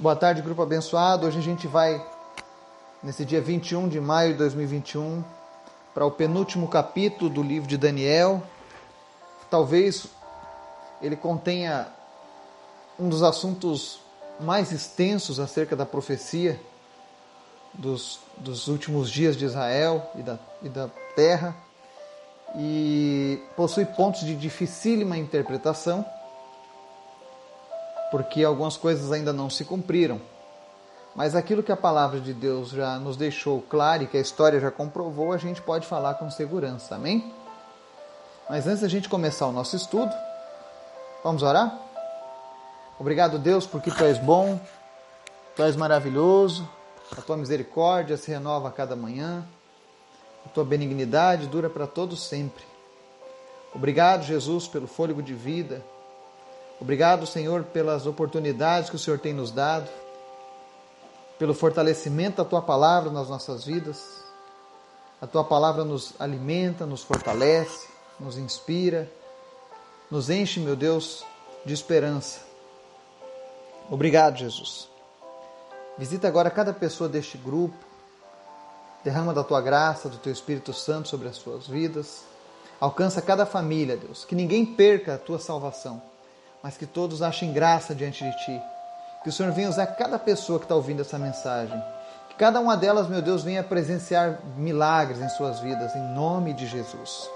Boa tarde, grupo abençoado. Hoje a gente vai, nesse dia 21 de maio de 2021, para o penúltimo capítulo do livro de Daniel. Talvez ele contenha um dos assuntos mais extensos acerca da profecia dos, dos últimos dias de Israel e da, e da terra e possui pontos de dificílima interpretação porque algumas coisas ainda não se cumpriram. Mas aquilo que a palavra de Deus já nos deixou claro e que a história já comprovou, a gente pode falar com segurança. Amém? Mas antes da gente começar o nosso estudo, vamos orar? Obrigado, Deus, porque tu és bom, tu és maravilhoso, a tua misericórdia se renova a cada manhã, a tua benignidade dura para todos sempre. Obrigado, Jesus, pelo fôlego de vida Obrigado, Senhor, pelas oportunidades que o Senhor tem nos dado, pelo fortalecimento da tua palavra nas nossas vidas. A tua palavra nos alimenta, nos fortalece, nos inspira, nos enche, meu Deus, de esperança. Obrigado, Jesus. Visita agora cada pessoa deste grupo. Derrama da tua graça, do teu Espírito Santo sobre as suas vidas. Alcança cada família, Deus. Que ninguém perca a tua salvação mas que todos achem graça diante de Ti. Que o Senhor venha usar cada pessoa que está ouvindo essa mensagem. Que cada uma delas, meu Deus, venha presenciar milagres em suas vidas, em nome de Jesus.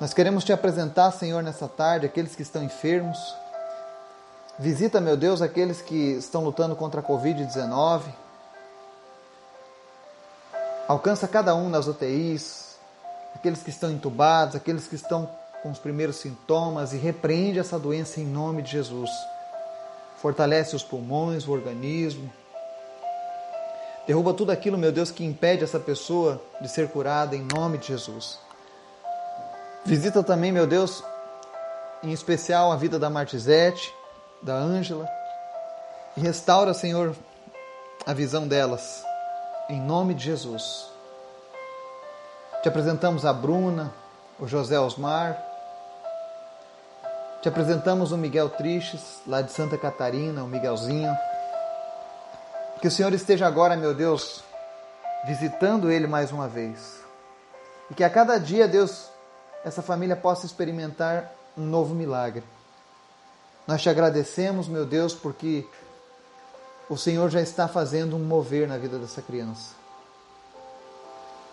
Nós queremos te apresentar, Senhor, nessa tarde, aqueles que estão enfermos. Visita, meu Deus, aqueles que estão lutando contra a Covid-19. Alcança cada um nas UTIs, aqueles que estão entubados, aqueles que estão com os primeiros sintomas e repreende essa doença em nome de Jesus. Fortalece os pulmões, o organismo. Derruba tudo aquilo, meu Deus, que impede essa pessoa de ser curada em nome de Jesus. Visita também, meu Deus, em especial a vida da Martizete, da Ângela, e restaura, Senhor, a visão delas, em nome de Jesus. Te apresentamos a Bruna, o José Osmar, te apresentamos o Miguel Tristes, lá de Santa Catarina, o Miguelzinho. Que o Senhor esteja agora, meu Deus, visitando ele mais uma vez. E que a cada dia, Deus, essa família possa experimentar um novo milagre. Nós te agradecemos, meu Deus, porque o Senhor já está fazendo um mover na vida dessa criança.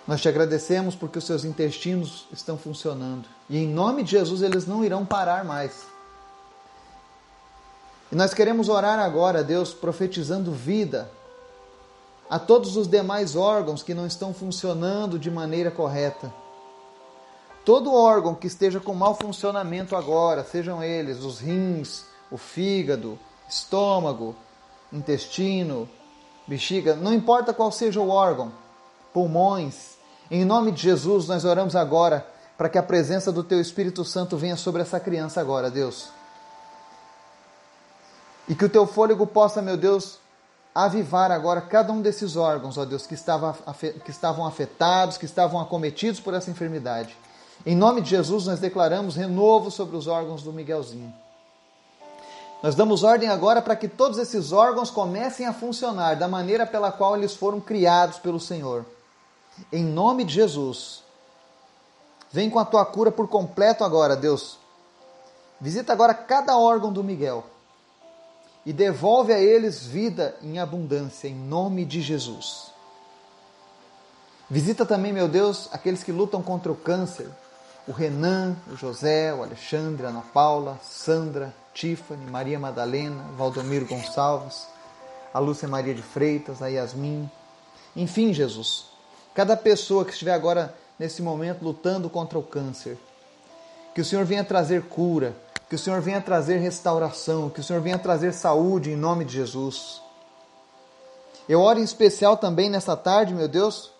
Nós te agradecemos porque os seus intestinos estão funcionando. E em nome de Jesus eles não irão parar mais. E nós queremos orar agora, Deus, profetizando vida a todos os demais órgãos que não estão funcionando de maneira correta. Todo órgão que esteja com mau funcionamento agora, sejam eles os rins, o fígado, estômago, intestino, bexiga, não importa qual seja o órgão, pulmões, em nome de Jesus, nós oramos agora para que a presença do Teu Espírito Santo venha sobre essa criança agora, Deus. E que o Teu fôlego possa, meu Deus, avivar agora cada um desses órgãos, ó Deus, que, estava, que estavam afetados, que estavam acometidos por essa enfermidade. Em nome de Jesus, nós declaramos renovo sobre os órgãos do Miguelzinho. Nós damos ordem agora para que todos esses órgãos comecem a funcionar da maneira pela qual eles foram criados pelo Senhor. Em nome de Jesus. Vem com a tua cura por completo agora, Deus. Visita agora cada órgão do Miguel e devolve a eles vida em abundância, em nome de Jesus. Visita também, meu Deus, aqueles que lutam contra o câncer: o Renan, o José, o Alexandre, a Ana Paula, Sandra, Tiffany, Maria Madalena, Valdomiro Gonçalves, a Lúcia Maria de Freitas, a Yasmin. Enfim, Jesus, Cada pessoa que estiver agora nesse momento lutando contra o câncer, que o Senhor venha trazer cura, que o Senhor venha trazer restauração, que o Senhor venha trazer saúde em nome de Jesus. Eu oro em especial também nessa tarde, meu Deus,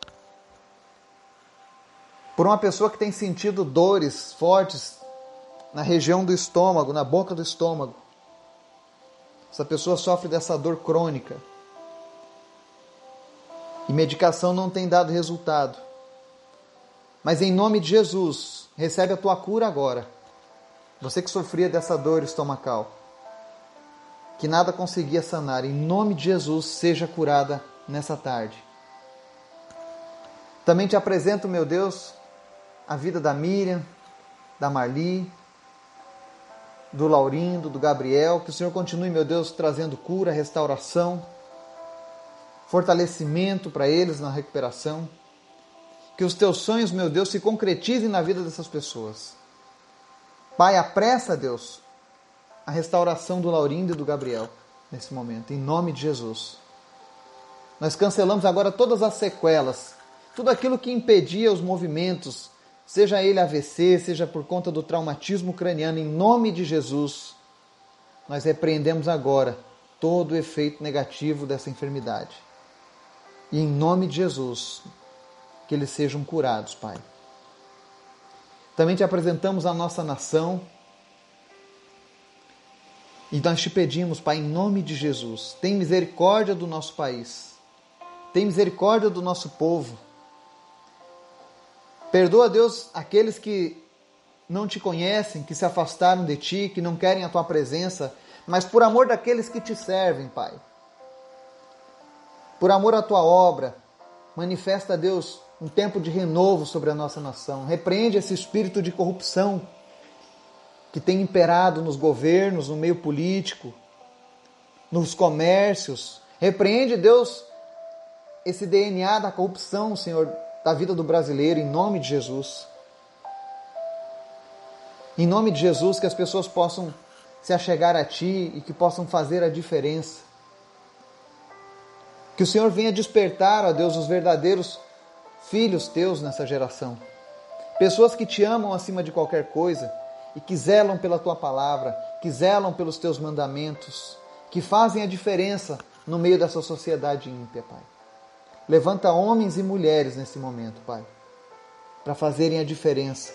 por uma pessoa que tem sentido dores fortes na região do estômago, na boca do estômago. Essa pessoa sofre dessa dor crônica e medicação não tem dado resultado. Mas em nome de Jesus, recebe a tua cura agora. Você que sofria dessa dor estomacal. que nada conseguia sanar. Em nome de Jesus, seja curada nessa tarde. Também te apresento, meu Deus, a vida da Miriam, da Marli, do Laurindo, do Gabriel. Que o Senhor continue, meu Deus, trazendo cura, restauração, fortalecimento para eles na recuperação. Que os teus sonhos, meu Deus, se concretizem na vida dessas pessoas. Pai, apressa, Deus, a restauração do Laurindo e do Gabriel nesse momento, em nome de Jesus. Nós cancelamos agora todas as sequelas, tudo aquilo que impedia os movimentos, seja ele AVC, seja por conta do traumatismo craniano, em nome de Jesus. Nós repreendemos agora todo o efeito negativo dessa enfermidade. E em nome de Jesus, que eles sejam curados, Pai. Também te apresentamos a nossa nação. E nós te pedimos, Pai, em nome de Jesus, tem misericórdia do nosso país. Tem misericórdia do nosso povo. Perdoa, Deus, aqueles que não te conhecem, que se afastaram de ti, que não querem a tua presença, mas por amor daqueles que te servem, Pai. Por amor à tua obra, manifesta, Deus, um tempo de renovo sobre a nossa nação. Repreende esse espírito de corrupção que tem imperado nos governos, no meio político, nos comércios. Repreende, Deus, esse DNA da corrupção, Senhor, da vida do brasileiro, em nome de Jesus. Em nome de Jesus, que as pessoas possam se achegar a Ti e que possam fazer a diferença. Que o Senhor venha despertar, ó Deus, os verdadeiros filhos teus nessa geração. Pessoas que te amam acima de qualquer coisa e que zelam pela tua palavra, que zelam pelos teus mandamentos, que fazem a diferença no meio dessa sociedade ímpia, Pai. Levanta homens e mulheres nesse momento, Pai, para fazerem a diferença.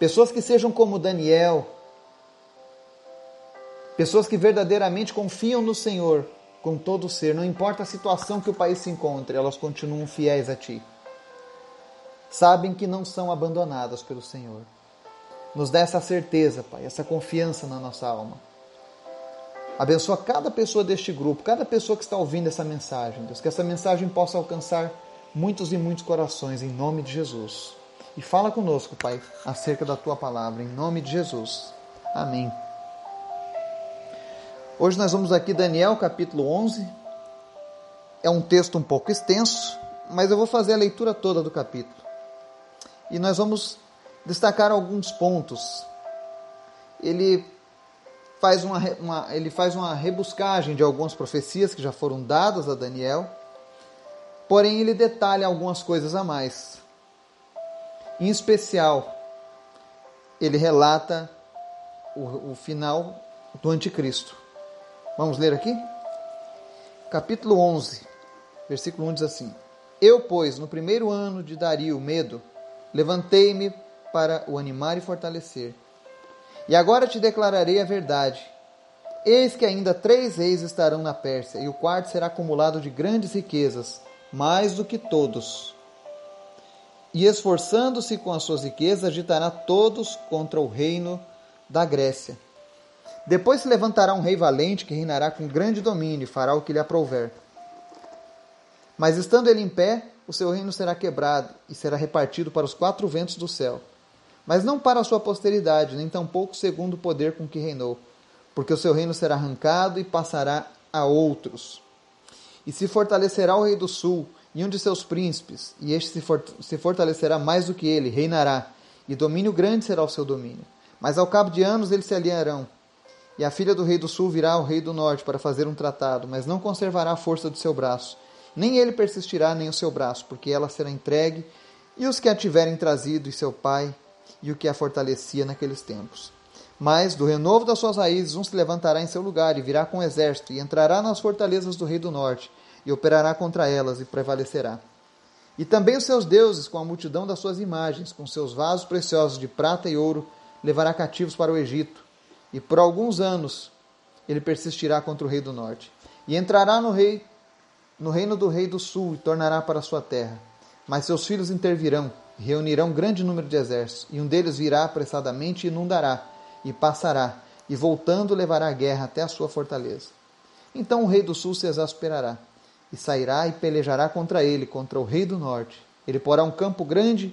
Pessoas que sejam como Daniel, pessoas que verdadeiramente confiam no Senhor com todo o ser, não importa a situação que o país se encontre, elas continuam fiéis a Ti sabem que não são abandonadas pelo Senhor. Nos dá essa certeza, Pai, essa confiança na nossa alma. Abençoa cada pessoa deste grupo, cada pessoa que está ouvindo essa mensagem, Deus, que essa mensagem possa alcançar muitos e muitos corações, em nome de Jesus. E fala conosco, Pai, acerca da tua palavra, em nome de Jesus. Amém. Hoje nós vamos aqui, Daniel, capítulo 11. É um texto um pouco extenso, mas eu vou fazer a leitura toda do capítulo e nós vamos destacar alguns pontos. Ele faz uma, uma, ele faz uma rebuscagem de algumas profecias que já foram dadas a Daniel, porém ele detalha algumas coisas a mais. Em especial, ele relata o, o final do anticristo. Vamos ler aqui? Capítulo 11, versículo 1 diz assim: Eu, pois, no primeiro ano de Dario, medo, Levantei-me para o animar e fortalecer. E agora te declararei a verdade. Eis que ainda três reis estarão na Pérsia, e o quarto será acumulado de grandes riquezas, mais do que todos. E esforçando-se com as suas riquezas, agitará todos contra o reino da Grécia. Depois se levantará um rei valente que reinará com grande domínio e fará o que lhe aprouver. Mas estando ele em pé, o seu reino será quebrado e será repartido para os quatro ventos do céu. Mas não para a sua posteridade, nem tampouco segundo o poder com que reinou, porque o seu reino será arrancado e passará a outros. E se fortalecerá o rei do sul e um de seus príncipes, e este se fortalecerá mais do que ele, reinará, e domínio grande será o seu domínio. Mas ao cabo de anos eles se aliarão. E a filha do rei do sul virá ao rei do norte para fazer um tratado, mas não conservará a força do seu braço nem ele persistirá, nem o seu braço, porque ela será entregue, e os que a tiverem trazido, e seu pai, e o que a fortalecia naqueles tempos. Mas, do renovo das suas raízes, um se levantará em seu lugar, e virá com o exército, e entrará nas fortalezas do rei do norte, e operará contra elas, e prevalecerá. E também os seus deuses, com a multidão das suas imagens, com seus vasos preciosos de prata e ouro, levará cativos para o Egito. E por alguns anos ele persistirá contra o rei do norte. E entrará no rei no reino do rei do sul e tornará para sua terra. Mas seus filhos intervirão, reunirão grande número de exércitos, e um deles virá apressadamente e inundará, e passará, e voltando levará a guerra até a sua fortaleza. Então o rei do sul se exasperará, e sairá e pelejará contra ele, contra o rei do norte. Ele porá um campo grande,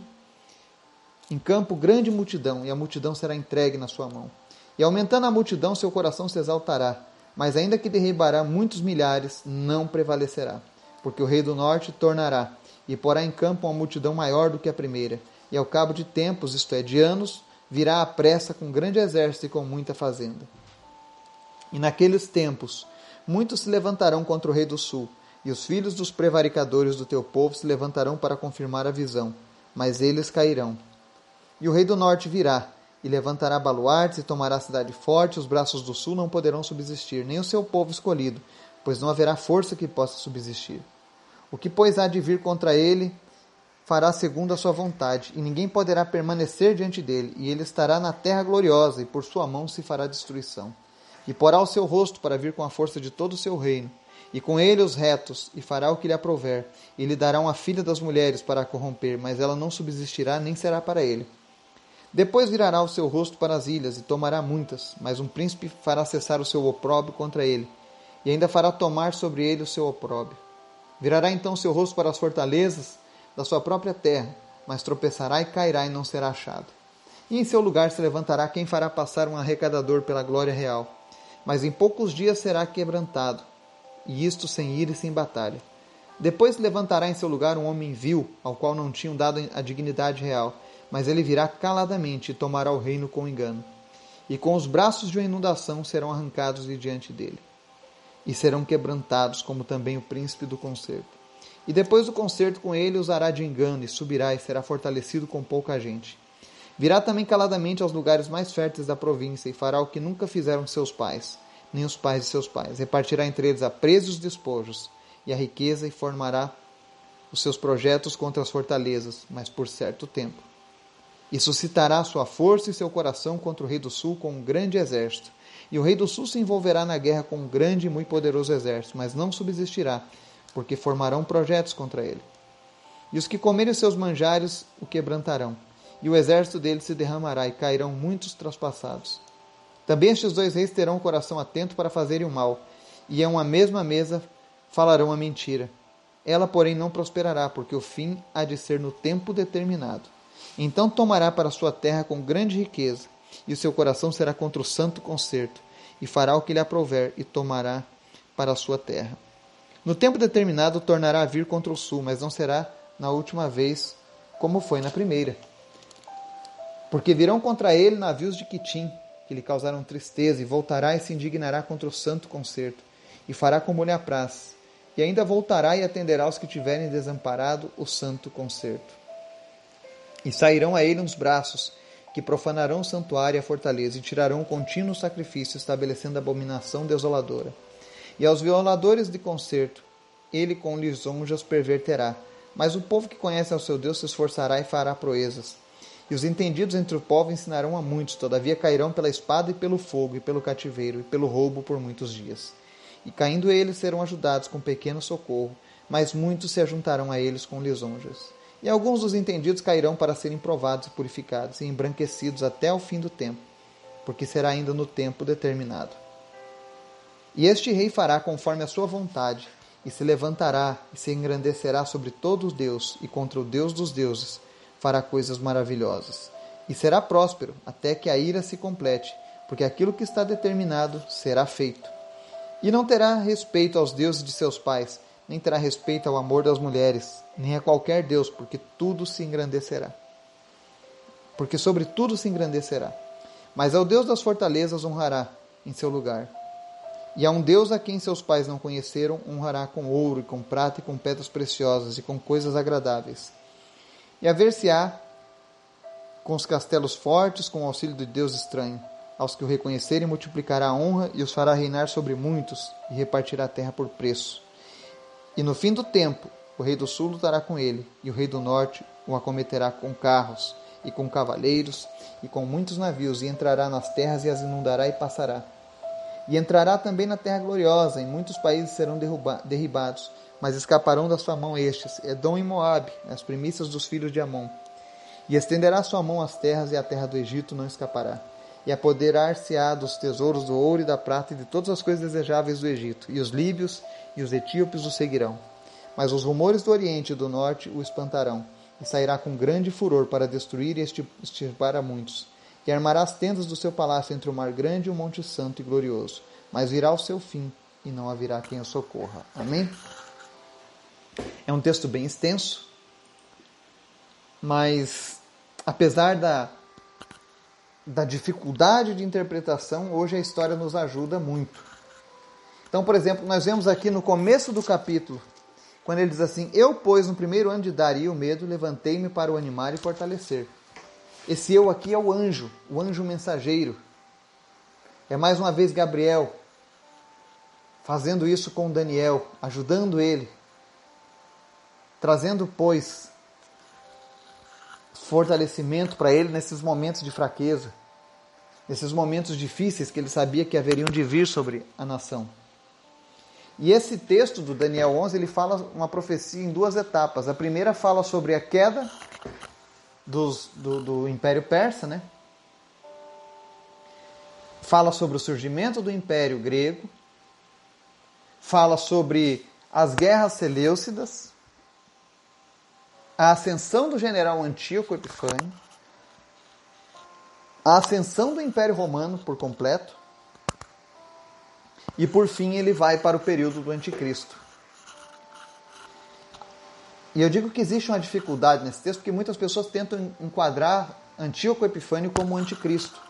em campo grande multidão, e a multidão será entregue na sua mão. E aumentando a multidão, seu coração se exaltará, mas ainda que derribará muitos milhares, não prevalecerá, porque o rei do norte tornará e porá em campo uma multidão maior do que a primeira, e ao cabo de tempos, isto é, de anos, virá à pressa com grande exército e com muita fazenda. E naqueles tempos, muitos se levantarão contra o rei do sul, e os filhos dos prevaricadores do teu povo se levantarão para confirmar a visão, mas eles cairão. E o rei do norte virá, e levantará baluartes e tomará a cidade forte, os braços do sul não poderão subsistir, nem o seu povo escolhido, pois não haverá força que possa subsistir. O que, pois, há de vir contra ele, fará segundo a sua vontade, e ninguém poderá permanecer diante dele, e ele estará na terra gloriosa, e por sua mão se fará destruição. E porá o seu rosto para vir com a força de todo o seu reino, e com ele os retos, e fará o que lhe aprouver, e lhe dará uma filha das mulheres para a corromper, mas ela não subsistirá nem será para ele. Depois virará o seu rosto para as ilhas, e tomará muitas, mas um príncipe fará cessar o seu opróbrio contra ele, e ainda fará tomar sobre ele o seu opróbrio. Virará então seu rosto para as fortalezas da sua própria terra, mas tropeçará e cairá e não será achado. E em seu lugar se levantará quem fará passar um arrecadador pela glória real, mas em poucos dias será quebrantado, e isto sem ir e sem batalha. Depois levantará em seu lugar um homem vil, ao qual não tinham dado a dignidade real, mas ele virá caladamente e tomará o reino com engano. E com os braços de uma inundação serão arrancados de diante dele. E serão quebrantados, como também o príncipe do concerto. E depois do concerto com ele usará de engano, e subirá e será fortalecido com pouca gente. Virá também caladamente aos lugares mais férteis da província, e fará o que nunca fizeram seus pais, nem os pais de seus pais. Repartirá entre eles a presos os despojos, e a riqueza, e formará os seus projetos contra as fortalezas, mas por certo tempo e suscitará sua força e seu coração contra o rei do sul com um grande exército. E o rei do sul se envolverá na guerra com um grande e muito poderoso exército, mas não subsistirá, porque formarão projetos contra ele. E os que comerem seus manjares o quebrantarão, e o exército dele se derramará, e cairão muitos traspassados. Também estes dois reis terão o coração atento para fazerem o mal, e em uma mesma mesa falarão a mentira. Ela, porém, não prosperará, porque o fim há de ser no tempo determinado. Então tomará para sua terra com grande riqueza, e o seu coração será contra o santo concerto, e fará o que lhe aprouver, e tomará para sua terra. No tempo determinado tornará a vir contra o sul, mas não será na última vez como foi na primeira. Porque virão contra ele navios de Quitim, que lhe causaram tristeza, e voltará e se indignará contra o santo concerto, e fará como lhe apraz, e ainda voltará e atenderá os que tiverem desamparado o santo concerto. E sairão a ele uns braços, que profanarão o santuário e a fortaleza, e tirarão o contínuo sacrifício, estabelecendo abominação desoladora. E aos violadores de concerto, ele com lisonjas perverterá. Mas o povo que conhece ao seu Deus se esforçará e fará proezas. E os entendidos entre o povo ensinarão a muitos, todavia cairão pela espada e pelo fogo, e pelo cativeiro, e pelo roubo por muitos dias. E caindo eles serão ajudados com pequeno socorro, mas muitos se ajuntarão a eles com lisonjas. E alguns dos entendidos cairão para serem provados e purificados e embranquecidos até o fim do tempo, porque será ainda no tempo determinado. E este rei fará conforme a sua vontade, e se levantará e se engrandecerá sobre todo o Deus e contra o Deus dos deuses, fará coisas maravilhosas. E será próspero até que a ira se complete, porque aquilo que está determinado será feito. E não terá respeito aos deuses de seus pais, nem terá respeito ao amor das mulheres, nem a qualquer Deus, porque tudo se engrandecerá. Porque sobre tudo se engrandecerá. Mas ao Deus das fortalezas honrará em seu lugar. E a um Deus a quem seus pais não conheceram, honrará com ouro, e com prata, e com pedras preciosas, e com coisas agradáveis. E haver-se-á com os castelos fortes, com o auxílio de Deus estranho. Aos que o reconhecerem, multiplicará a honra, e os fará reinar sobre muitos, e repartirá a terra por preço. E no fim do tempo, o rei do sul lutará com ele, e o rei do norte o acometerá com carros, e com cavaleiros, e com muitos navios, e entrará nas terras e as inundará e passará. E entrará também na terra gloriosa, e muitos países serão derribados, mas escaparão da sua mão estes, Edom e Moabe, as primícias dos filhos de Amon. E estenderá sua mão às terras, e a terra do Egito não escapará. E apoderar-se-á dos tesouros do ouro e da prata e de todas as coisas desejáveis do Egito, e os líbios e os etíopes o seguirão. Mas os rumores do Oriente e do Norte o espantarão, e sairá com grande furor para destruir e extirpar a muitos. E armará as tendas do seu palácio entre o mar grande e o monte santo e glorioso. Mas virá o seu fim, e não haverá quem o socorra. Amém? É um texto bem extenso, mas apesar da, da dificuldade de interpretação, hoje a história nos ajuda muito. Então, por exemplo, nós vemos aqui no começo do capítulo, quando ele diz assim: Eu, pois, no primeiro ano de Dario medo, levantei-me para o animar e fortalecer. Esse eu aqui é o anjo, o anjo mensageiro. É mais uma vez Gabriel fazendo isso com Daniel, ajudando ele, trazendo, pois, fortalecimento para ele nesses momentos de fraqueza, nesses momentos difíceis que ele sabia que haveriam de vir sobre a nação. E esse texto do Daniel 11, ele fala uma profecia em duas etapas. A primeira fala sobre a queda dos, do, do Império Persa, né? Fala sobre o surgimento do Império Grego. Fala sobre as guerras seleucidas. A ascensão do general Antíoco Epifânio. A ascensão do Império Romano por completo e por fim ele vai para o período do anticristo. E eu digo que existe uma dificuldade nesse texto porque muitas pessoas tentam enquadrar Antíoco Epifânio como anticristo.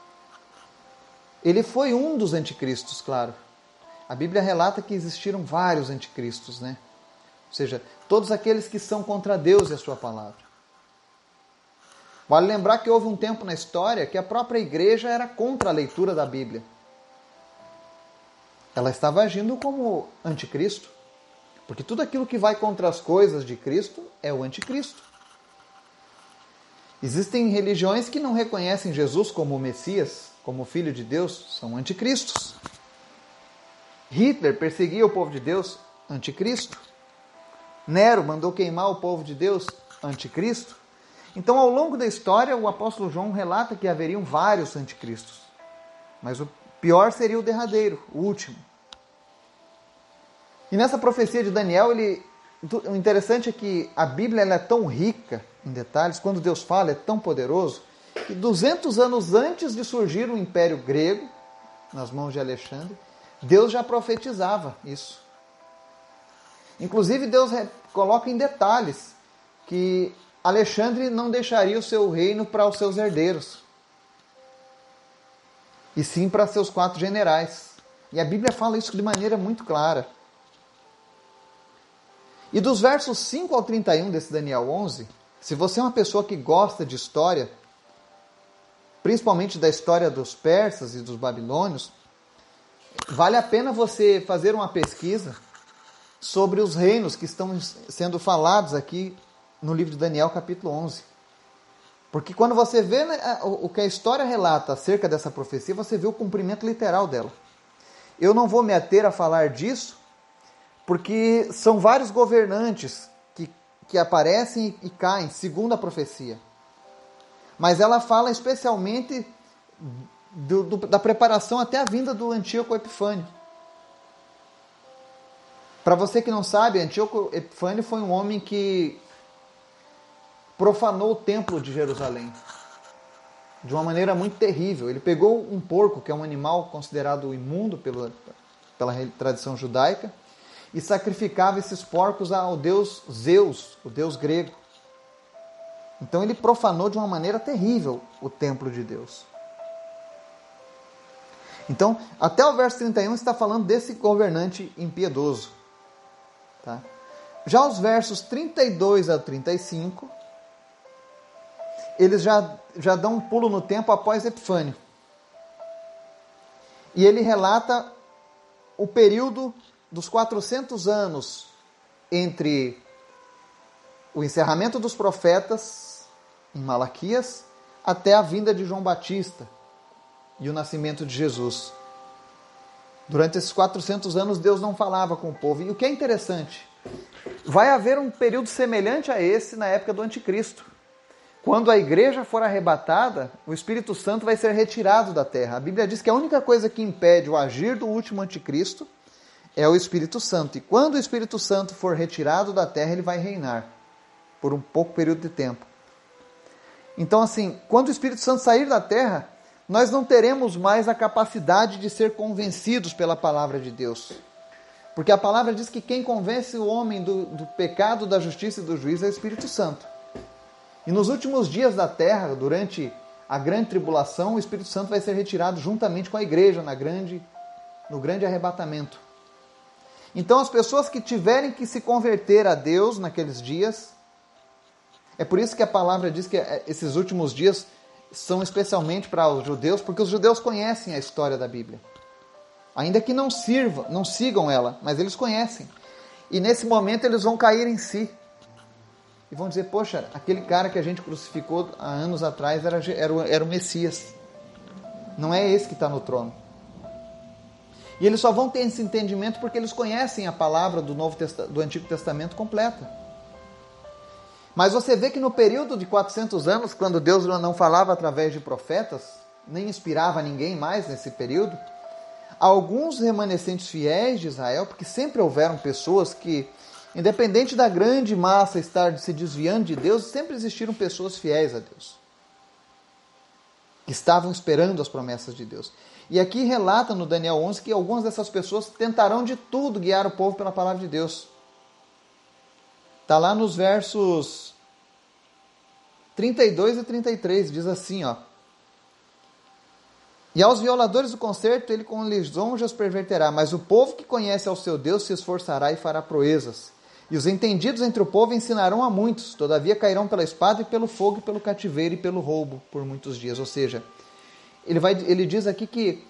Ele foi um dos anticristos, claro. A Bíblia relata que existiram vários anticristos, né? Ou seja, todos aqueles que são contra Deus e a sua palavra. Vale lembrar que houve um tempo na história que a própria igreja era contra a leitura da Bíblia. Ela estava agindo como anticristo. Porque tudo aquilo que vai contra as coisas de Cristo é o anticristo. Existem religiões que não reconhecem Jesus como o Messias, como o Filho de Deus, são anticristos. Hitler perseguia o povo de Deus, anticristo. Nero mandou queimar o povo de Deus, anticristo. Então, ao longo da história, o apóstolo João relata que haveriam vários anticristos. Mas o Pior seria o derradeiro, o último. E nessa profecia de Daniel, ele, o interessante é que a Bíblia é tão rica em detalhes, quando Deus fala, é tão poderoso, que 200 anos antes de surgir o Império Grego, nas mãos de Alexandre, Deus já profetizava isso. Inclusive, Deus coloca em detalhes que Alexandre não deixaria o seu reino para os seus herdeiros e sim para seus quatro generais. E a Bíblia fala isso de maneira muito clara. E dos versos 5 ao 31 desse Daniel 11, se você é uma pessoa que gosta de história, principalmente da história dos persas e dos babilônios, vale a pena você fazer uma pesquisa sobre os reinos que estão sendo falados aqui no livro de Daniel, capítulo 11. Porque quando você vê né, o que a história relata acerca dessa profecia, você vê o cumprimento literal dela. Eu não vou me ater a falar disso, porque são vários governantes que, que aparecem e caem, segundo a profecia. Mas ela fala especialmente do, do, da preparação até a vinda do Antíoco Epifânio. Para você que não sabe, Antíoco Epifânio foi um homem que profanou o templo de Jerusalém de uma maneira muito terrível. Ele pegou um porco, que é um animal considerado imundo pela, pela tradição judaica, e sacrificava esses porcos ao deus Zeus, o deus grego. Então ele profanou de uma maneira terrível o templo de Deus. Então, até o verso 31 está falando desse governante impiedoso. Tá? Já os versos 32 a 35 eles já, já dão um pulo no tempo após Epifânio. E ele relata o período dos 400 anos entre o encerramento dos profetas em Malaquias até a vinda de João Batista e o nascimento de Jesus. Durante esses 400 anos, Deus não falava com o povo. E o que é interessante, vai haver um período semelhante a esse na época do Anticristo quando a igreja for arrebatada, o Espírito Santo vai ser retirado da terra. A Bíblia diz que a única coisa que impede o agir do último anticristo é o Espírito Santo. E quando o Espírito Santo for retirado da terra, ele vai reinar por um pouco período de tempo. Então, assim, quando o Espírito Santo sair da terra, nós não teremos mais a capacidade de ser convencidos pela palavra de Deus. Porque a palavra diz que quem convence o homem do, do pecado, da justiça e do juízo é o Espírito Santo. E nos últimos dias da terra, durante a grande tribulação, o Espírito Santo vai ser retirado juntamente com a igreja na grande, no grande arrebatamento. Então, as pessoas que tiverem que se converter a Deus naqueles dias, é por isso que a palavra diz que é, esses últimos dias são especialmente para os judeus, porque os judeus conhecem a história da Bíblia. Ainda que não sirvam, não sigam ela, mas eles conhecem. E nesse momento eles vão cair em si e vão dizer: Poxa, aquele cara que a gente crucificou há anos atrás era, era, era o Messias. Não é esse que está no trono. E eles só vão ter esse entendimento porque eles conhecem a palavra do, Novo do Antigo Testamento completa. Mas você vê que no período de 400 anos, quando Deus não falava através de profetas, nem inspirava ninguém mais nesse período, alguns remanescentes fiéis de Israel, porque sempre houveram pessoas que Independente da grande massa estar se desviando de Deus, sempre existiram pessoas fiéis a Deus. Que estavam esperando as promessas de Deus. E aqui relata no Daniel 11 que algumas dessas pessoas tentarão de tudo guiar o povo pela palavra de Deus. Está lá nos versos 32 e 33, diz assim, ó. E aos violadores do concerto ele com lisonjas perverterá, mas o povo que conhece ao seu Deus se esforçará e fará proezas. E os entendidos entre o povo ensinarão a muitos, todavia cairão pela espada e pelo fogo e pelo cativeiro e pelo roubo por muitos dias. Ou seja, ele, vai, ele diz aqui que,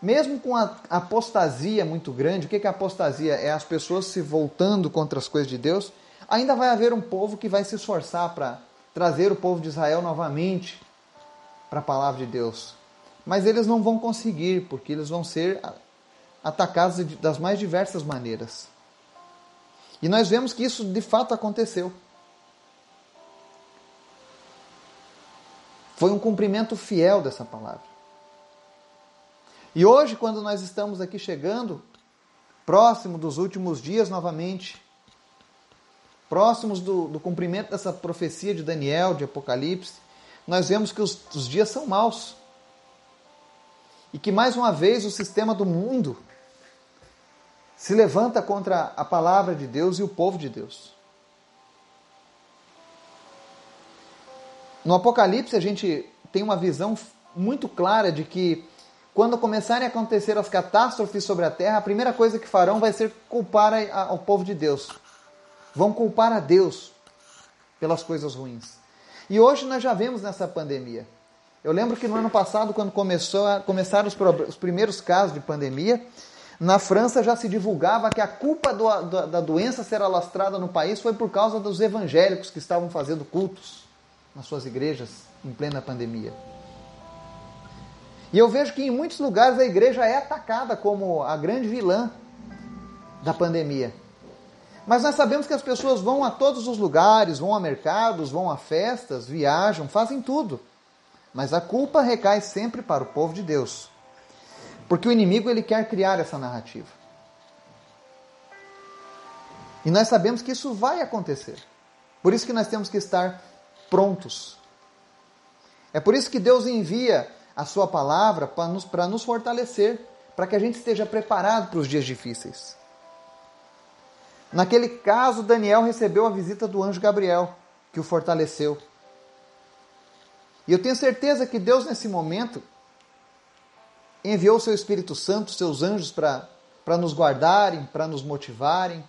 mesmo com a apostasia muito grande, o que é apostasia? É as pessoas se voltando contra as coisas de Deus. Ainda vai haver um povo que vai se esforçar para trazer o povo de Israel novamente para a palavra de Deus. Mas eles não vão conseguir, porque eles vão ser atacados das mais diversas maneiras. E nós vemos que isso de fato aconteceu. Foi um cumprimento fiel dessa palavra. E hoje, quando nós estamos aqui chegando, próximo dos últimos dias novamente, próximos do, do cumprimento dessa profecia de Daniel, de Apocalipse, nós vemos que os, os dias são maus. E que mais uma vez o sistema do mundo se levanta contra a palavra de Deus e o povo de Deus. No Apocalipse, a gente tem uma visão muito clara de que quando começarem a acontecer as catástrofes sobre a terra, a primeira coisa que farão vai ser culpar ao povo de Deus. Vão culpar a Deus pelas coisas ruins. E hoje nós já vemos nessa pandemia. Eu lembro que no ano passado, quando começou a, começaram os, os primeiros casos de pandemia, na França já se divulgava que a culpa do, da, da doença ser alastrada no país foi por causa dos evangélicos que estavam fazendo cultos nas suas igrejas em plena pandemia. E eu vejo que em muitos lugares a igreja é atacada como a grande vilã da pandemia. Mas nós sabemos que as pessoas vão a todos os lugares, vão a mercados, vão a festas, viajam, fazem tudo. Mas a culpa recai sempre para o povo de Deus. Porque o inimigo ele quer criar essa narrativa. E nós sabemos que isso vai acontecer. Por isso que nós temos que estar prontos. É por isso que Deus envia a sua palavra para nos, nos fortalecer, para que a gente esteja preparado para os dias difíceis. Naquele caso, Daniel recebeu a visita do anjo Gabriel, que o fortaleceu. E eu tenho certeza que Deus, nesse momento, enviou seu Espírito Santo, seus anjos, para nos guardarem, para nos motivarem.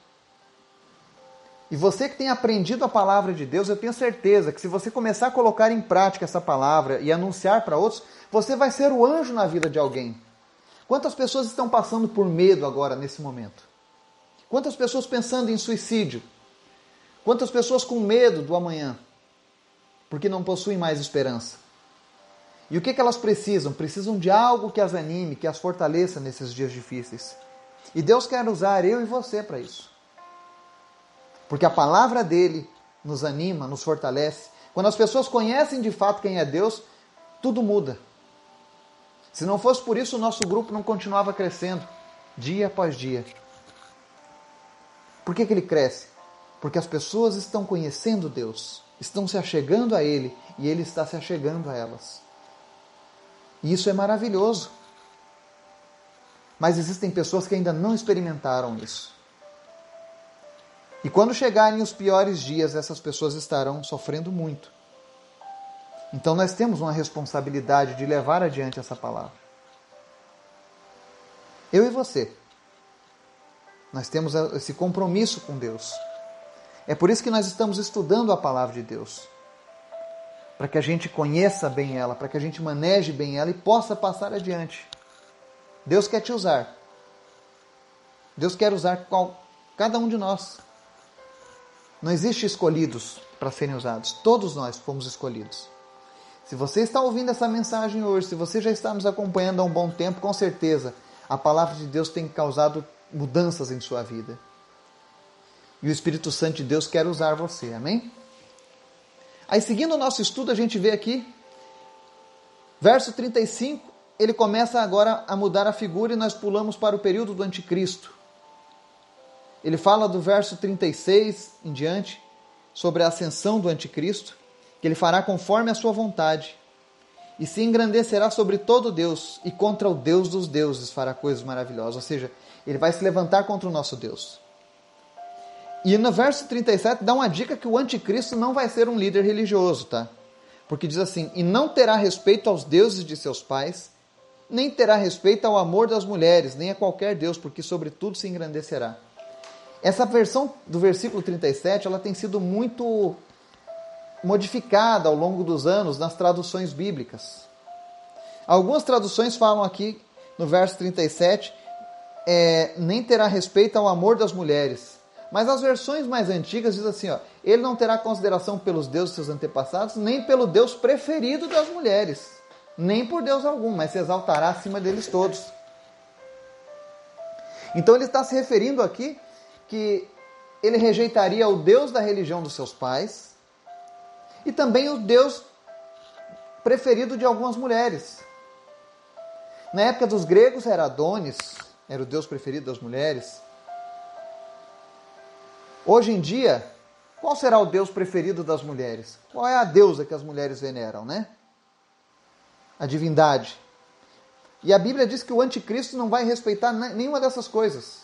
E você que tem aprendido a palavra de Deus, eu tenho certeza que se você começar a colocar em prática essa palavra e anunciar para outros, você vai ser o anjo na vida de alguém. Quantas pessoas estão passando por medo agora, nesse momento? Quantas pessoas pensando em suicídio? Quantas pessoas com medo do amanhã? Porque não possuem mais esperança. E o que, que elas precisam? Precisam de algo que as anime, que as fortaleça nesses dias difíceis. E Deus quer usar eu e você para isso. Porque a palavra dele nos anima, nos fortalece, Quando as pessoas conhecem de fato quem é Deus, tudo muda. Se não fosse por isso, o nosso grupo não continuava crescendo, dia após dia. Por que, que ele cresce? Porque as pessoas estão conhecendo Deus, estão se achegando a Ele e Ele está se achegando a elas. E isso é maravilhoso. Mas existem pessoas que ainda não experimentaram isso. E quando chegarem os piores dias, essas pessoas estarão sofrendo muito. Então nós temos uma responsabilidade de levar adiante essa palavra. Eu e você. Nós temos esse compromisso com Deus. É por isso que nós estamos estudando a palavra de Deus. Para que a gente conheça bem ela, para que a gente maneje bem ela e possa passar adiante. Deus quer te usar. Deus quer usar qual, cada um de nós. Não existe escolhidos para serem usados. Todos nós fomos escolhidos. Se você está ouvindo essa mensagem hoje, se você já está nos acompanhando há um bom tempo, com certeza a palavra de Deus tem causado mudanças em sua vida. E o Espírito Santo de Deus quer usar você, amém? Aí, seguindo o nosso estudo, a gente vê aqui, verso 35, ele começa agora a mudar a figura e nós pulamos para o período do anticristo. Ele fala do verso 36 em diante, sobre a ascensão do anticristo, que ele fará conforme a sua vontade, e se engrandecerá sobre todo Deus, e contra o Deus dos deuses fará coisas maravilhosas. Ou seja, ele vai se levantar contra o nosso Deus. E no verso 37 dá uma dica que o anticristo não vai ser um líder religioso, tá? Porque diz assim: "E não terá respeito aos deuses de seus pais, nem terá respeito ao amor das mulheres, nem a qualquer deus, porque sobre tudo se engrandecerá." Essa versão do versículo 37, ela tem sido muito modificada ao longo dos anos nas traduções bíblicas. Algumas traduções falam aqui no verso 37, é, nem terá respeito ao amor das mulheres. Mas as versões mais antigas diz assim, ó, ele não terá consideração pelos deuses de seus antepassados, nem pelo Deus preferido das mulheres, nem por Deus algum, mas se exaltará acima deles todos. Então ele está se referindo aqui que ele rejeitaria o Deus da religião dos seus pais e também o Deus preferido de algumas mulheres. Na época dos gregos era Adonis, era o Deus preferido das mulheres. Hoje em dia, qual será o Deus preferido das mulheres? Qual é a deusa que as mulheres veneram, né? A divindade. E a Bíblia diz que o anticristo não vai respeitar nenhuma dessas coisas.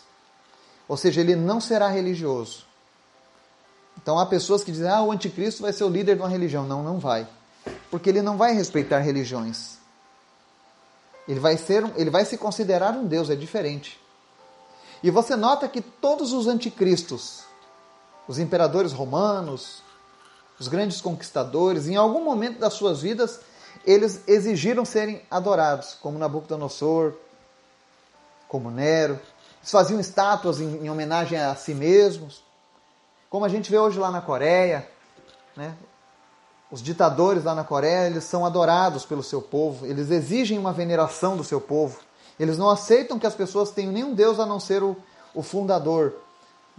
Ou seja, ele não será religioso. Então há pessoas que dizem: "Ah, o anticristo vai ser o líder de uma religião". Não, não vai. Porque ele não vai respeitar religiões. Ele vai ser, ele vai se considerar um deus, é diferente. E você nota que todos os anticristos os imperadores romanos, os grandes conquistadores, em algum momento das suas vidas, eles exigiram serem adorados, como Nabucodonosor, como Nero. Eles faziam estátuas em, em homenagem a si mesmos, como a gente vê hoje lá na Coreia, né? Os ditadores lá na Coreia, eles são adorados pelo seu povo, eles exigem uma veneração do seu povo. Eles não aceitam que as pessoas tenham nenhum Deus a não ser o, o fundador,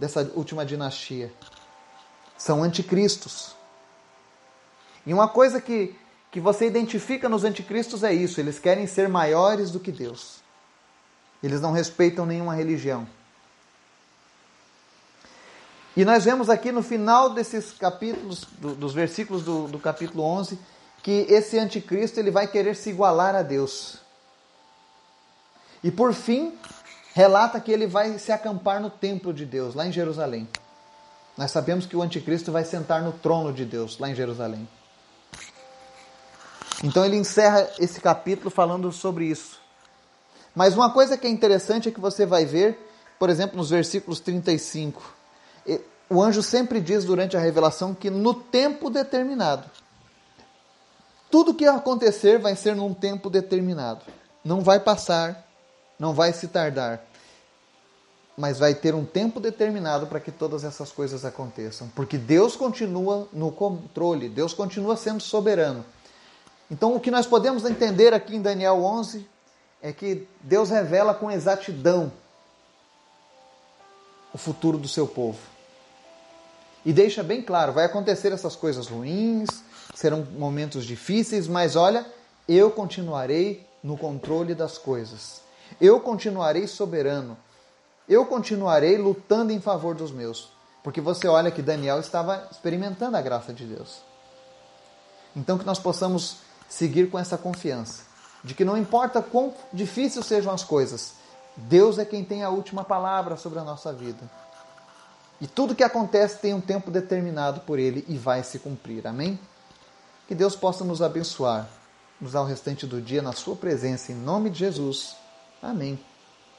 dessa última dinastia. São anticristos. E uma coisa que, que você identifica nos anticristos é isso: eles querem ser maiores do que Deus. Eles não respeitam nenhuma religião. E nós vemos aqui no final desses capítulos, do, dos versículos do, do capítulo 11, que esse anticristo ele vai querer se igualar a Deus. E por fim, relata que ele vai se acampar no templo de Deus, lá em Jerusalém. Nós sabemos que o anticristo vai sentar no trono de Deus, lá em Jerusalém. Então ele encerra esse capítulo falando sobre isso. Mas uma coisa que é interessante é que você vai ver, por exemplo, nos versículos 35. O anjo sempre diz durante a revelação que no tempo determinado. Tudo que acontecer vai ser num tempo determinado. Não vai passar não vai se tardar, mas vai ter um tempo determinado para que todas essas coisas aconteçam, porque Deus continua no controle, Deus continua sendo soberano. Então, o que nós podemos entender aqui em Daniel 11 é que Deus revela com exatidão o futuro do seu povo. E deixa bem claro: vai acontecer essas coisas ruins, serão momentos difíceis, mas olha, eu continuarei no controle das coisas. Eu continuarei soberano. Eu continuarei lutando em favor dos meus. Porque você olha que Daniel estava experimentando a graça de Deus. Então que nós possamos seguir com essa confiança de que não importa quão difíceis sejam as coisas, Deus é quem tem a última palavra sobre a nossa vida. E tudo que acontece tem um tempo determinado por Ele e vai se cumprir. Amém? Que Deus possa nos abençoar, nos dar o restante do dia na Sua presença, em nome de Jesus. Amém.